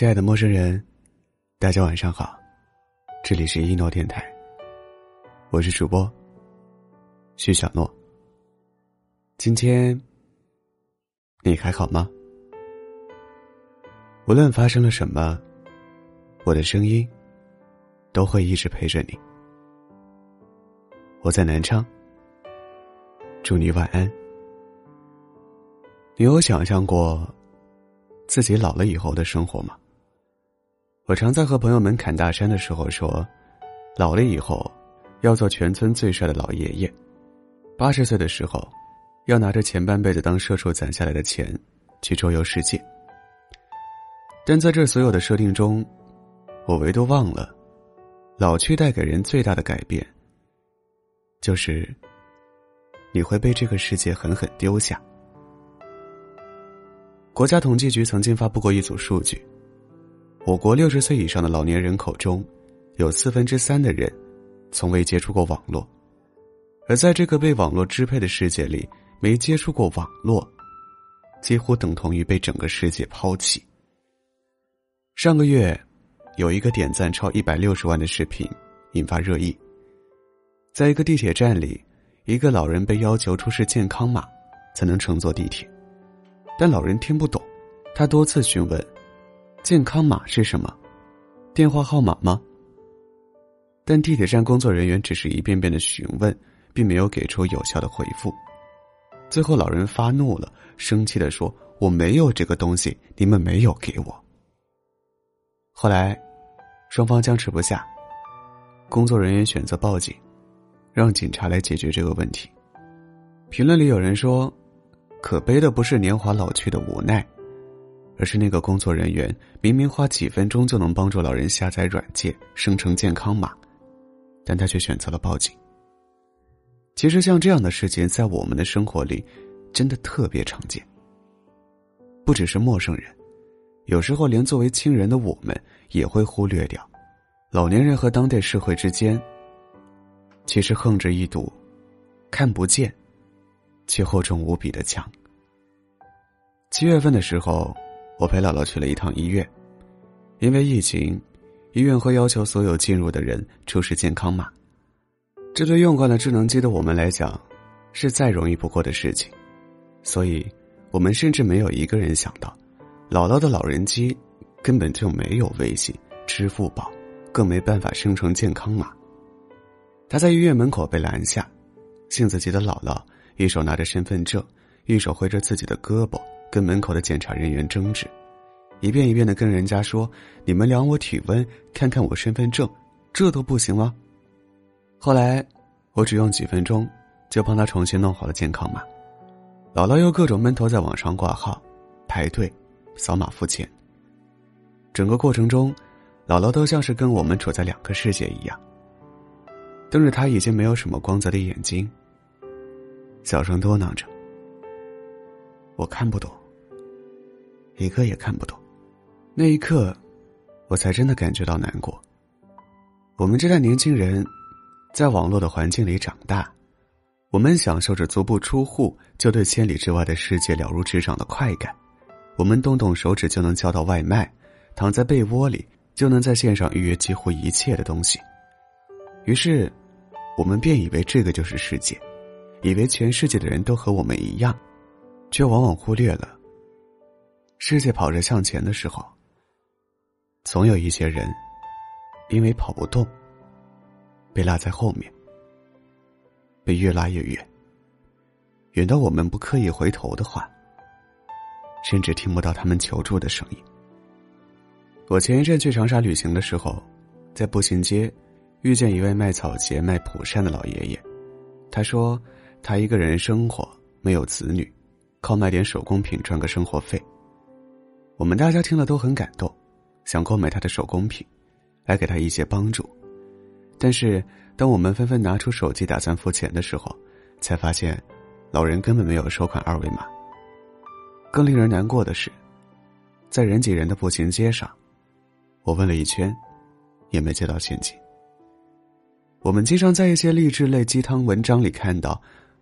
亲爱的陌生人，大家晚上好，这里是一诺电台，我是主播徐小诺。今天你还好吗？无论发生了什么，我的声音都会一直陪着你。我在南昌，祝你晚安。你有想象过自己老了以后的生活吗？我常在和朋友们侃大山的时候说，老了以后要做全村最帅的老爷爷，八十岁的时候要拿着前半辈子当社畜攒下来的钱去周游世界。但在这所有的设定中，我唯独忘了，老去带给人最大的改变，就是你会被这个世界狠狠丢下。国家统计局曾经发布过一组数据。我国六十岁以上的老年人口中，有四分之三的人从未接触过网络，而在这个被网络支配的世界里，没接触过网络，几乎等同于被整个世界抛弃。上个月，有一个点赞超一百六十万的视频引发热议。在一个地铁站里，一个老人被要求出示健康码才能乘坐地铁，但老人听不懂，他多次询问。健康码是什么？电话号码吗？但地铁站工作人员只是一遍遍的询问，并没有给出有效的回复。最后，老人发怒了，生气的说：“我没有这个东西，你们没有给我。”后来，双方僵持不下，工作人员选择报警，让警察来解决这个问题。评论里有人说：“可悲的不是年华老去的无奈。”而是那个工作人员明明花几分钟就能帮助老人下载软件生成健康码，但他却选择了报警。其实像这样的事情在我们的生活里，真的特别常见。不只是陌生人，有时候连作为亲人的我们也会忽略掉，老年人和当代社会之间，其实横着一堵看不见却厚重无比的墙。七月份的时候。我陪姥姥去了一趟医院，因为疫情，医院会要求所有进入的人出示健康码。这对用惯了智能机的我们来讲，是再容易不过的事情，所以，我们甚至没有一个人想到，姥姥的老人机根本就没有微信、支付宝，更没办法生成健康码。他在医院门口被拦下，性子急的姥姥一手拿着身份证，一手挥着自己的胳膊。跟门口的检查人员争执，一遍一遍的跟人家说：“你们量我体温，看看我身份证，这都不行吗？”后来，我只用几分钟，就帮他重新弄好了健康码。姥姥又各种闷头在网上挂号、排队、扫码付钱。整个过程中，姥姥都像是跟我们处在两个世界一样，瞪着他已经没有什么光泽的眼睛，小声嘟囔着：“我看不懂。”一个也看不懂，那一刻，我才真的感觉到难过。我们这代年轻人，在网络的环境里长大，我们享受着足不出户就对千里之外的世界了如指掌的快感，我们动动手指就能叫到外卖，躺在被窝里就能在线上预约几乎一切的东西。于是，我们便以为这个就是世界，以为全世界的人都和我们一样，却往往忽略了。世界跑着向前的时候，总有一些人，因为跑不动，被落在后面，被越拉越远，远到我们不刻意回头的话，甚至听不到他们求助的声音。我前一阵去长沙旅行的时候，在步行街遇见一位卖草鞋、卖蒲扇的老爷爷，他说他一个人生活，没有子女，靠卖点手工品赚个生活费。我们大家听了都很感动，想购买他的手工品，来给他一些帮助。但是，当我们纷纷拿出手机打算付钱的时候，才发现，老人根本没有收款二维码。更令人难过的是，在人挤人的步行街上，我问了一圈，也没接到现金。我们经常在一些励志类鸡汤文章里看到，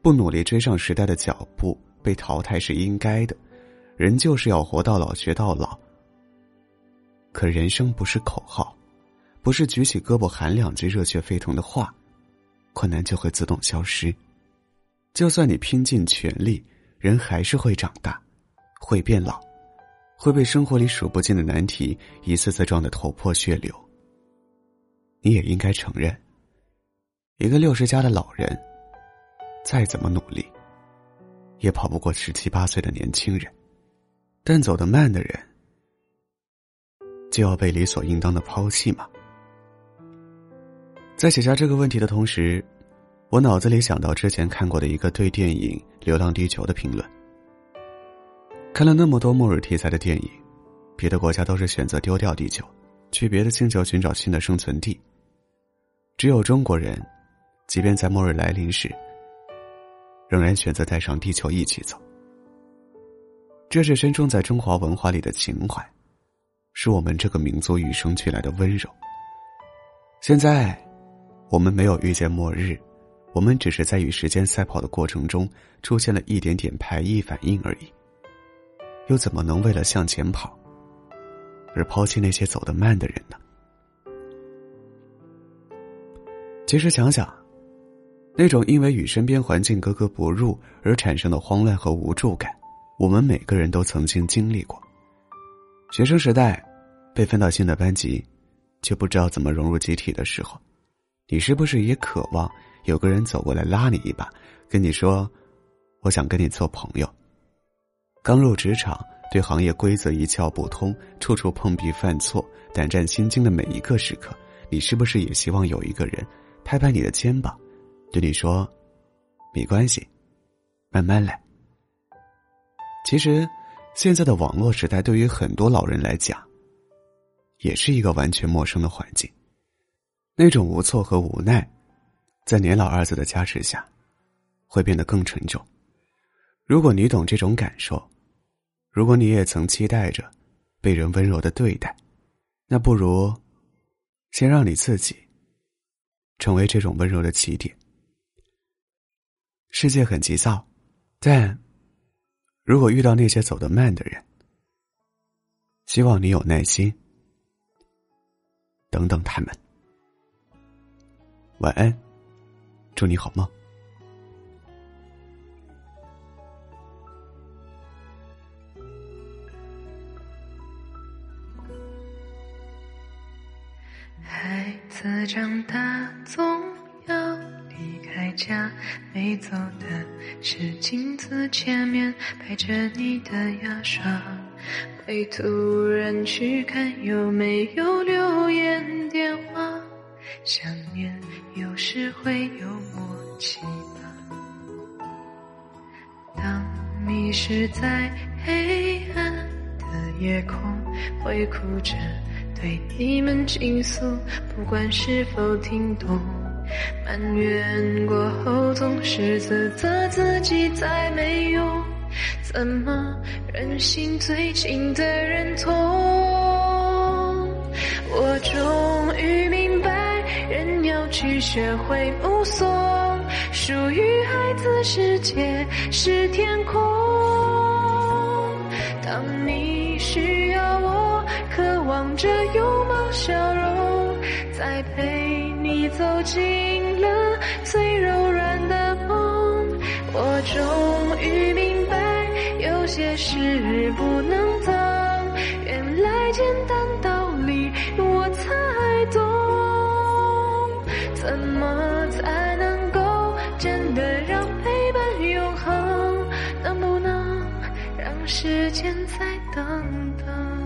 不努力追上时代的脚步，被淘汰是应该的。人就是要活到老学到老。可人生不是口号，不是举起胳膊喊两句热血沸腾的话，困难就会自动消失。就算你拼尽全力，人还是会长大，会变老，会被生活里数不尽的难题一次次撞得头破血流。你也应该承认，一个六十加的老人，再怎么努力，也跑不过十七八岁的年轻人。但走得慢的人，就要被理所应当的抛弃吗？在写下这个问题的同时，我脑子里想到之前看过的一个对电影《流浪地球》的评论。看了那么多末日题材的电影，别的国家都是选择丢掉地球，去别的星球寻找新的生存地。只有中国人，即便在末日来临时，仍然选择带上地球一起走。这是深种在中华文化里的情怀，是我们这个民族与生俱来的温柔。现在，我们没有遇见末日，我们只是在与时间赛跑的过程中出现了一点点排异反应而已。又怎么能为了向前跑，而抛弃那些走得慢的人呢？其实想想，那种因为与身边环境格格不入而产生的慌乱和无助感。我们每个人都曾经经历过。学生时代，被分到新的班级，却不知道怎么融入集体的时候，你是不是也渴望有个人走过来拉你一把，跟你说：“我想跟你做朋友。”刚入职场，对行业规则一窍不通，处处碰壁犯错，胆战心惊的每一个时刻，你是不是也希望有一个人拍拍你的肩膀，对你说：“没关系，慢慢来。”其实，现在的网络时代对于很多老人来讲，也是一个完全陌生的环境。那种无措和无奈，在“年老”二字的加持下，会变得更沉重。如果你懂这种感受，如果你也曾期待着被人温柔的对待，那不如先让你自己成为这种温柔的起点。世界很急躁，但。如果遇到那些走得慢的人，希望你有耐心，等等他们。晚安，祝你好梦。孩子长大总。家没走的是镜子前面摆着你的牙刷，会突然去看有没有留言电话，想念有时会有默契吧。当迷失在黑暗的夜空，会哭着对你们倾诉，不管是否听懂。埋怨过后，总是自责自己再没用。怎么忍心最亲的人痛？我终于明白，人要去学会目送。属于孩子世界是天空。当你需要我，渴望着拥抱笑容，再陪。走进了最柔软的梦，我终于明白，有些事不能等。原来简单道理我才懂，怎么才能够真的让陪伴永恒？能不能让时间再等等？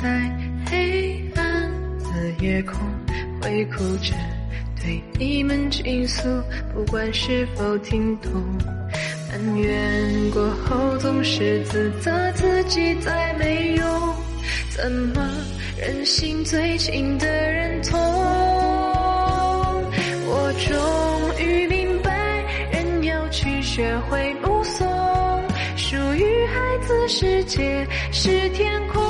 在黑暗的夜空，会哭着对你们倾诉，不管是否听懂。埋怨过后，总是自责自己再没用。怎么忍心最亲的人痛？我终于明白，人要去学会目送。属于孩子世界是天空。